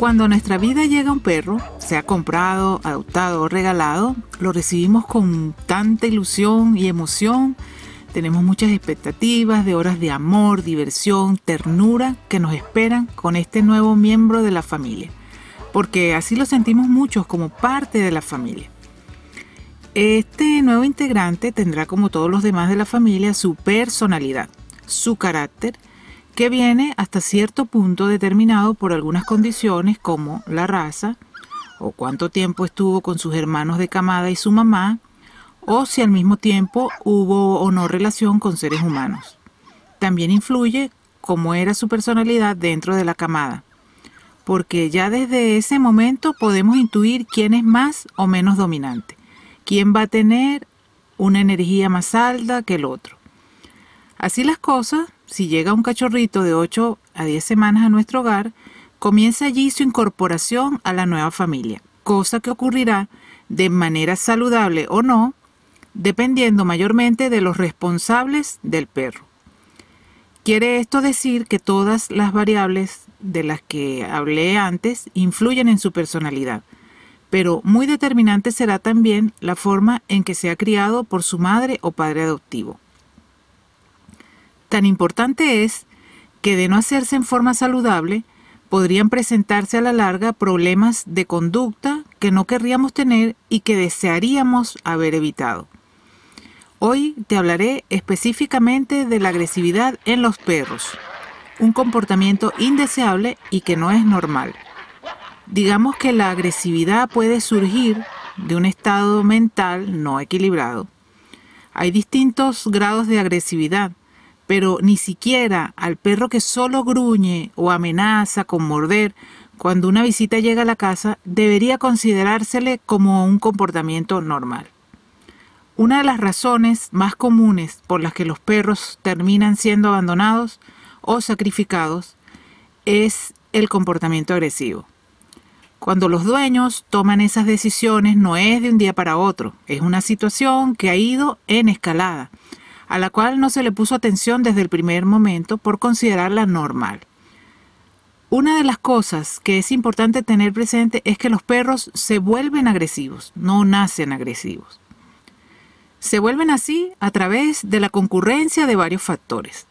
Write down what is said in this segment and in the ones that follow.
Cuando a nuestra vida llega un perro, sea comprado, adoptado o regalado, lo recibimos con tanta ilusión y emoción. Tenemos muchas expectativas de horas de amor, diversión, ternura que nos esperan con este nuevo miembro de la familia, porque así lo sentimos muchos como parte de la familia. Este nuevo integrante tendrá como todos los demás de la familia su personalidad, su carácter, que viene hasta cierto punto determinado por algunas condiciones como la raza, o cuánto tiempo estuvo con sus hermanos de camada y su mamá, o si al mismo tiempo hubo o no relación con seres humanos. También influye cómo era su personalidad dentro de la camada, porque ya desde ese momento podemos intuir quién es más o menos dominante, quién va a tener una energía más alta que el otro. Así las cosas, si llega un cachorrito de 8 a 10 semanas a nuestro hogar, comienza allí su incorporación a la nueva familia, cosa que ocurrirá de manera saludable o no, dependiendo mayormente de los responsables del perro. Quiere esto decir que todas las variables de las que hablé antes influyen en su personalidad, pero muy determinante será también la forma en que se ha criado por su madre o padre adoptivo. Tan importante es que de no hacerse en forma saludable, podrían presentarse a la larga problemas de conducta que no querríamos tener y que desearíamos haber evitado. Hoy te hablaré específicamente de la agresividad en los perros, un comportamiento indeseable y que no es normal. Digamos que la agresividad puede surgir de un estado mental no equilibrado. Hay distintos grados de agresividad pero ni siquiera al perro que solo gruñe o amenaza con morder cuando una visita llega a la casa debería considerársele como un comportamiento normal. Una de las razones más comunes por las que los perros terminan siendo abandonados o sacrificados es el comportamiento agresivo. Cuando los dueños toman esas decisiones no es de un día para otro, es una situación que ha ido en escalada a la cual no se le puso atención desde el primer momento por considerarla normal. Una de las cosas que es importante tener presente es que los perros se vuelven agresivos, no nacen agresivos. Se vuelven así a través de la concurrencia de varios factores.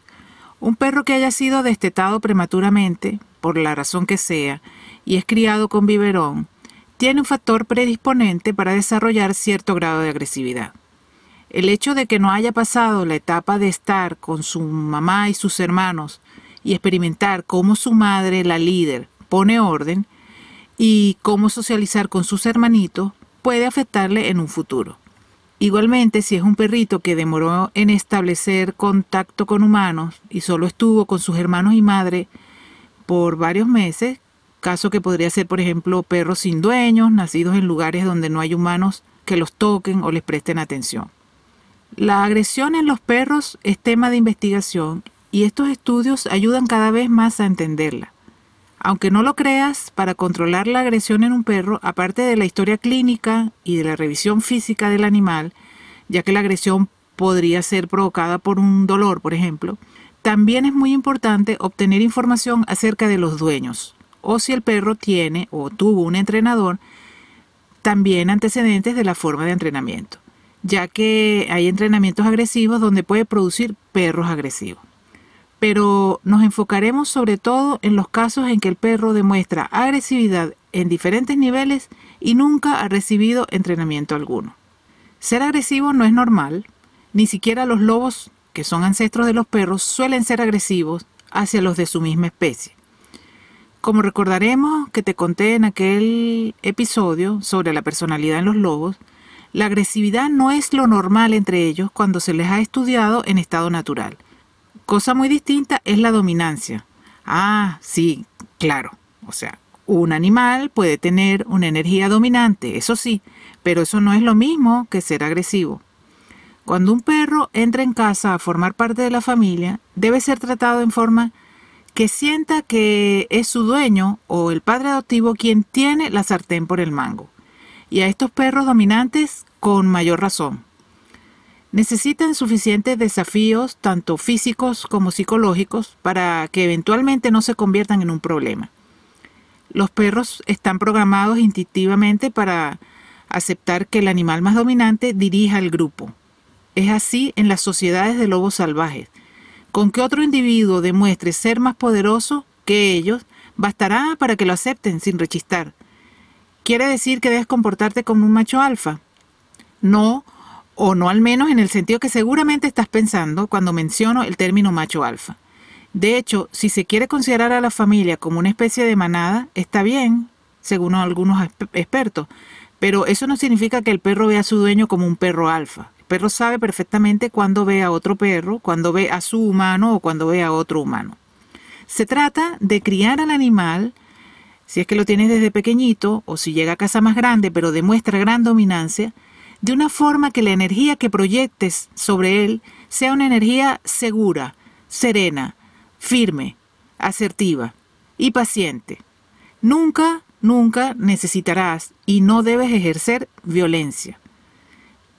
Un perro que haya sido destetado prematuramente, por la razón que sea, y es criado con biberón, tiene un factor predisponente para desarrollar cierto grado de agresividad. El hecho de que no haya pasado la etapa de estar con su mamá y sus hermanos y experimentar cómo su madre, la líder, pone orden y cómo socializar con sus hermanitos puede afectarle en un futuro. Igualmente, si es un perrito que demoró en establecer contacto con humanos y solo estuvo con sus hermanos y madre por varios meses, caso que podría ser, por ejemplo, perros sin dueños, nacidos en lugares donde no hay humanos que los toquen o les presten atención. La agresión en los perros es tema de investigación y estos estudios ayudan cada vez más a entenderla. Aunque no lo creas, para controlar la agresión en un perro, aparte de la historia clínica y de la revisión física del animal, ya que la agresión podría ser provocada por un dolor, por ejemplo, también es muy importante obtener información acerca de los dueños, o si el perro tiene o tuvo un entrenador, también antecedentes de la forma de entrenamiento ya que hay entrenamientos agresivos donde puede producir perros agresivos. Pero nos enfocaremos sobre todo en los casos en que el perro demuestra agresividad en diferentes niveles y nunca ha recibido entrenamiento alguno. Ser agresivo no es normal, ni siquiera los lobos, que son ancestros de los perros, suelen ser agresivos hacia los de su misma especie. Como recordaremos que te conté en aquel episodio sobre la personalidad en los lobos, la agresividad no es lo normal entre ellos cuando se les ha estudiado en estado natural. Cosa muy distinta es la dominancia. Ah, sí, claro. O sea, Un animal puede tener una energía dominante, eso sí, pero eso no es lo mismo que ser agresivo. Cuando un perro entra en casa a formar parte de la familia, debe ser tratado en forma que sienta que es su dueño o el padre adoptivo quien tiene la sartén por el mango. Y a estos perros dominantes con mayor razón. Necesitan suficientes desafíos, tanto físicos como psicológicos, para que eventualmente no se conviertan en un problema. Los perros están programados instintivamente para aceptar que el animal más dominante dirija el grupo. Es así en las sociedades de lobos salvajes. Con que otro individuo demuestre ser más poderoso que ellos, bastará para que lo acepten sin rechistar. ¿Quiere decir que debes comportarte como un macho alfa? No, o no al menos en el sentido que seguramente estás pensando cuando menciono el término macho alfa. De hecho, si se quiere considerar a la familia como una especie de manada, está bien, según algunos expertos, pero eso no significa que el perro vea a su dueño como un perro alfa perro sabe perfectamente cuando ve a otro perro, cuando ve a su humano o cuando ve a otro humano. Se trata de criar al animal, si es que lo tienes desde pequeñito o si llega a casa más grande pero demuestra gran dominancia, de una forma que la energía que proyectes sobre él sea una energía segura, serena, firme, asertiva y paciente. Nunca, nunca necesitarás y no debes ejercer violencia.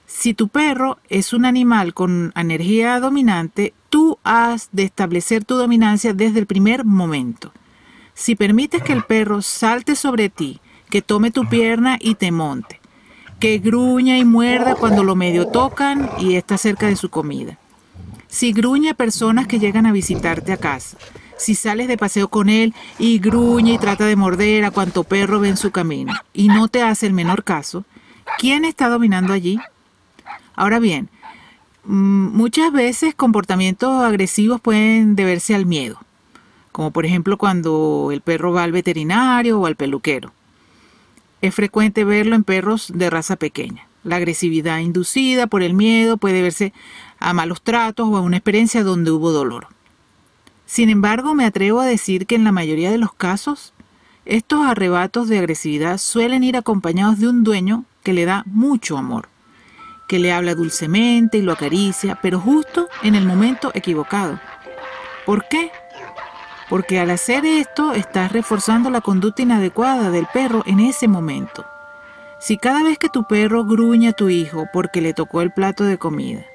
Si tu perro es un animal con energía dominante, tú has de establecer tu dominancia desde el primer momento. Si permites que el perro salte sobre ti, que tome tu pierna y te monte, que gruña y muerda cuando lo medio tocan y está cerca de su comida. Si gruñe a personas que llegan a visitarte a casa. Si sales de paseo con él y gruñe y trata de morder a cuanto perro ve en su camino y no te hace el menor caso, ¿quién está dominando allí? Ahora bien, mm, muchas veces comportamientos agresivos pueden deberse al miedo, como por ejemplo cuando el perro va al veterinario o al peluquero. Es frecuente verlo en perros de raza pequeña. La agresividad inducida por el miedo puede verse a malos tratos o a una experiencia donde hubo dolor. Sin embargo, me atrevo a decir que en la mayoría de los casos, estos arrebatos de agresividad suelen ir acompañados de un dueño que le da mucho amor que le habla dulcemente y lo acaricia, pero justo en el momento equivocado. ¿Por qué? Porque al hacer esto estás reforzando la conducta inadecuada del perro en ese momento. Si cada vez que tu perro gruñe a tu hijo porque le tocó el plato de comida,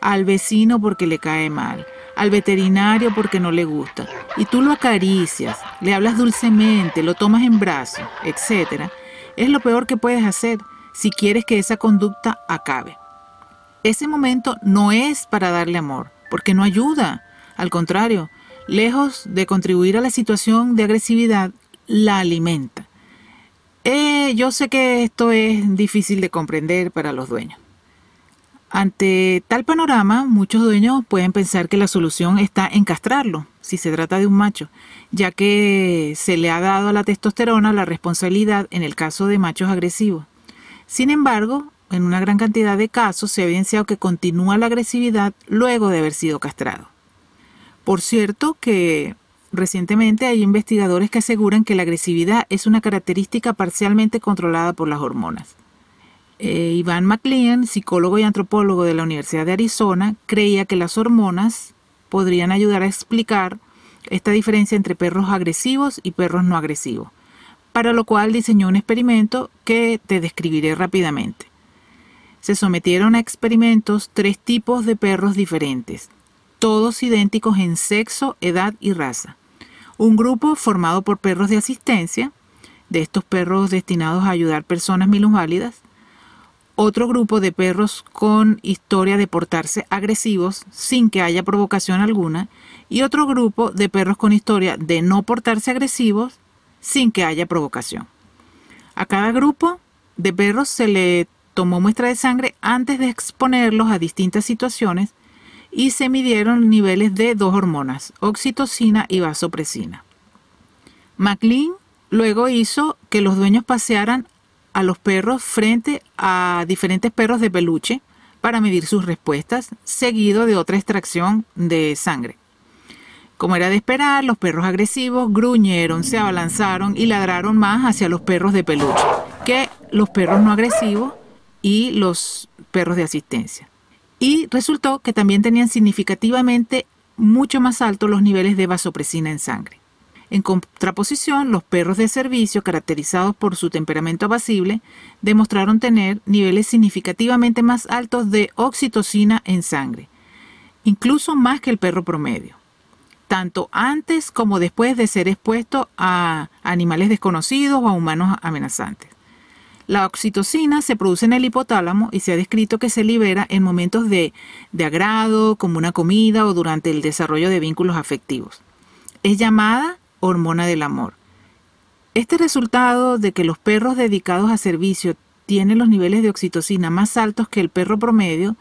al vecino porque le cae mal, al veterinario porque no le gusta, y tú lo acaricias, le hablas dulcemente, lo tomas en brazos, etc., es lo peor que puedes hacer si quieres que esa conducta acabe. Ese momento no es para darle amor, porque no ayuda. Al contrario, lejos de contribuir a la situación de agresividad, la alimenta. Eh, yo sé que esto es difícil de comprender para los dueños. Ante tal panorama, muchos dueños pueden pensar que la solución está en castrarlo, si se trata de un macho, ya que se le ha dado a la testosterona la responsabilidad en el caso de machos agresivos. Sin embargo, en una gran cantidad de casos se ha evidenciado que continúa la agresividad luego de haber sido castrado. Por cierto que recientemente hay investigadores que aseguran que la agresividad es una característica parcialmente controlada por las hormonas. Eh, Iván McLean, psicólogo y antropólogo de la Universidad de Arizona, creía que las hormonas podrían ayudar a explicar esta diferencia entre perros agresivos y perros no agresivos, para lo cual diseñó un experimento que te describiré rápidamente se sometieron a experimentos tres tipos de perros diferentes, todos idénticos en sexo, edad y raza. Un grupo formado por perros de asistencia, de estos perros destinados a ayudar personas minusválidas. Otro grupo de perros con historia de portarse agresivos sin que haya provocación alguna. Y otro grupo de perros con historia de no portarse agresivos sin que haya provocación. A cada grupo de perros se le tomó muestra de sangre antes de exponerlos a distintas situaciones y se midieron niveles de dos hormonas, oxitocina y vasopresina. McLean luego hizo que los dueños pasearan a los perros frente a diferentes perros de peluche para medir sus respuestas, seguido de otra extracción de sangre. Como era de esperar, los perros agresivos gruñeron, se abalanzaron y ladraron más hacia los perros de peluche que los perros no agresivos y los perros de asistencia. Y resultó que también tenían significativamente mucho más altos los niveles de vasopresina en sangre. En contraposición, los perros de servicio, caracterizados por su temperamento apacible, demostraron tener niveles significativamente más altos de oxitocina en sangre, incluso más que el perro promedio, tanto antes como después de ser expuesto a animales desconocidos o a humanos amenazantes. La oxitocina se produce en el hipotálamo y se ha descrito que se libera en momentos de, de agrado, como una comida o durante el desarrollo de vínculos afectivos. Es llamada hormona del amor. Este resultado de que los perros dedicados a servicio tienen los niveles de oxitocina más altos que el perro promedio,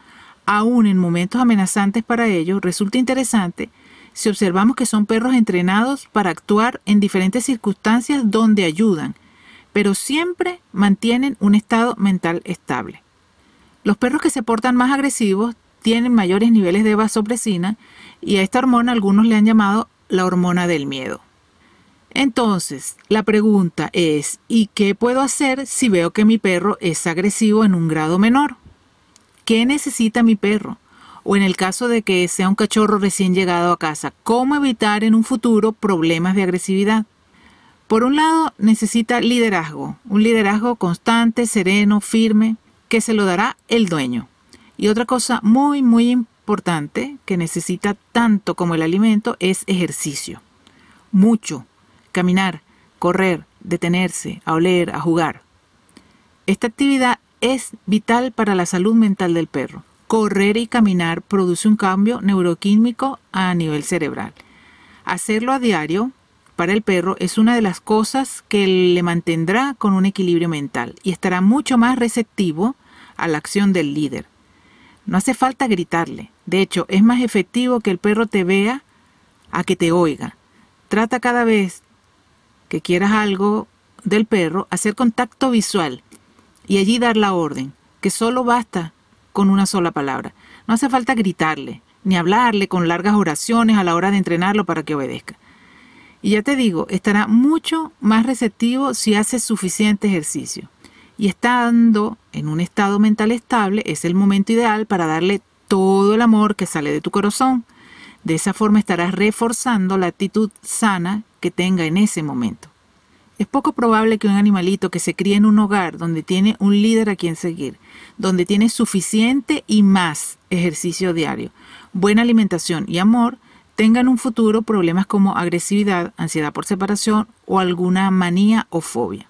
aún en momentos amenazantes para ellos, resulta interesante si observamos que son perros entrenados para actuar en diferentes circunstancias donde ayudan, pero siempre mantienen un estado mental estable. Los perros que se portan más agresivos tienen mayores niveles de vasopresina y a esta hormona algunos le han llamado la hormona del miedo. Entonces, la pregunta es, ¿y qué puedo hacer si veo que mi perro es agresivo en un grado menor? ¿Qué necesita mi perro? O en el caso de que sea un cachorro recién llegado a casa, ¿cómo evitar en un futuro problemas de agresividad? Por un lado, necesita liderazgo, un liderazgo constante, sereno, firme, que se lo dará el dueño. Y otra cosa muy, muy importante que necesita tanto como el alimento es ejercicio. Mucho, caminar, correr, detenerse, a oler, a jugar. Esta actividad es vital para la salud mental del perro. Correr y caminar produce un cambio neuroquímico a nivel cerebral. Hacerlo a diario para el perro es una de las cosas que le mantendrá con un equilibrio mental y estará mucho más receptivo a la acción del líder. No hace falta gritarle. De hecho, es más efectivo que el perro te vea a que te oiga. Trata cada vez que quieras algo del perro, hacer contacto visual y allí dar la orden, que solo basta con una sola palabra. No hace falta gritarle, ni hablarle con largas oraciones a la hora de entrenarlo para que obedezca. Y ya te digo, estará mucho más receptivo si haces suficiente ejercicio. Y estando en un estado mental estable es el momento ideal para darle todo el amor que sale de tu corazón. De esa forma estarás reforzando la actitud sana que tenga en ese momento. Es poco probable que un animalito que se críe en un hogar donde tiene un líder a quien seguir, donde tiene suficiente y más ejercicio diario, buena alimentación y amor, tenga en un futuro problemas como agresividad, ansiedad por separación o alguna manía o fobia.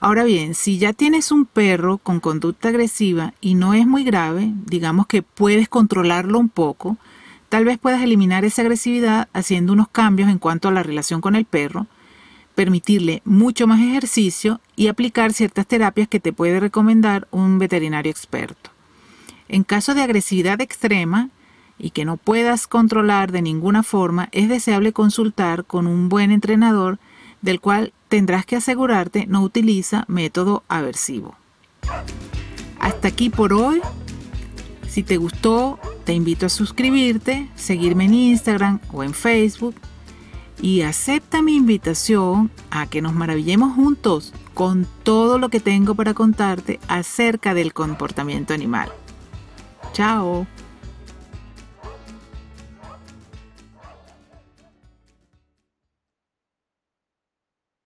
Ahora bien, si ya tienes un perro con conducta agresiva y no es muy grave, digamos que puedes controlarlo un poco, Tal vez puedas eliminar esa agresividad haciendo unos cambios en cuanto a la relación con el perro, permitirle mucho más ejercicio y aplicar ciertas terapias que te puede recomendar un veterinario experto. En caso de agresividad extrema y que no puedas controlar de ninguna forma, es deseable consultar con un buen entrenador del cual tendrás que asegurarte no utiliza método aversivo. Hasta aquí por hoy. Si te gustó, te invito a suscribirte, seguirme en Instagram o en Facebook y acepta mi invitación a que nos maravillemos juntos con todo lo que tengo para contarte acerca del comportamiento animal. Chao.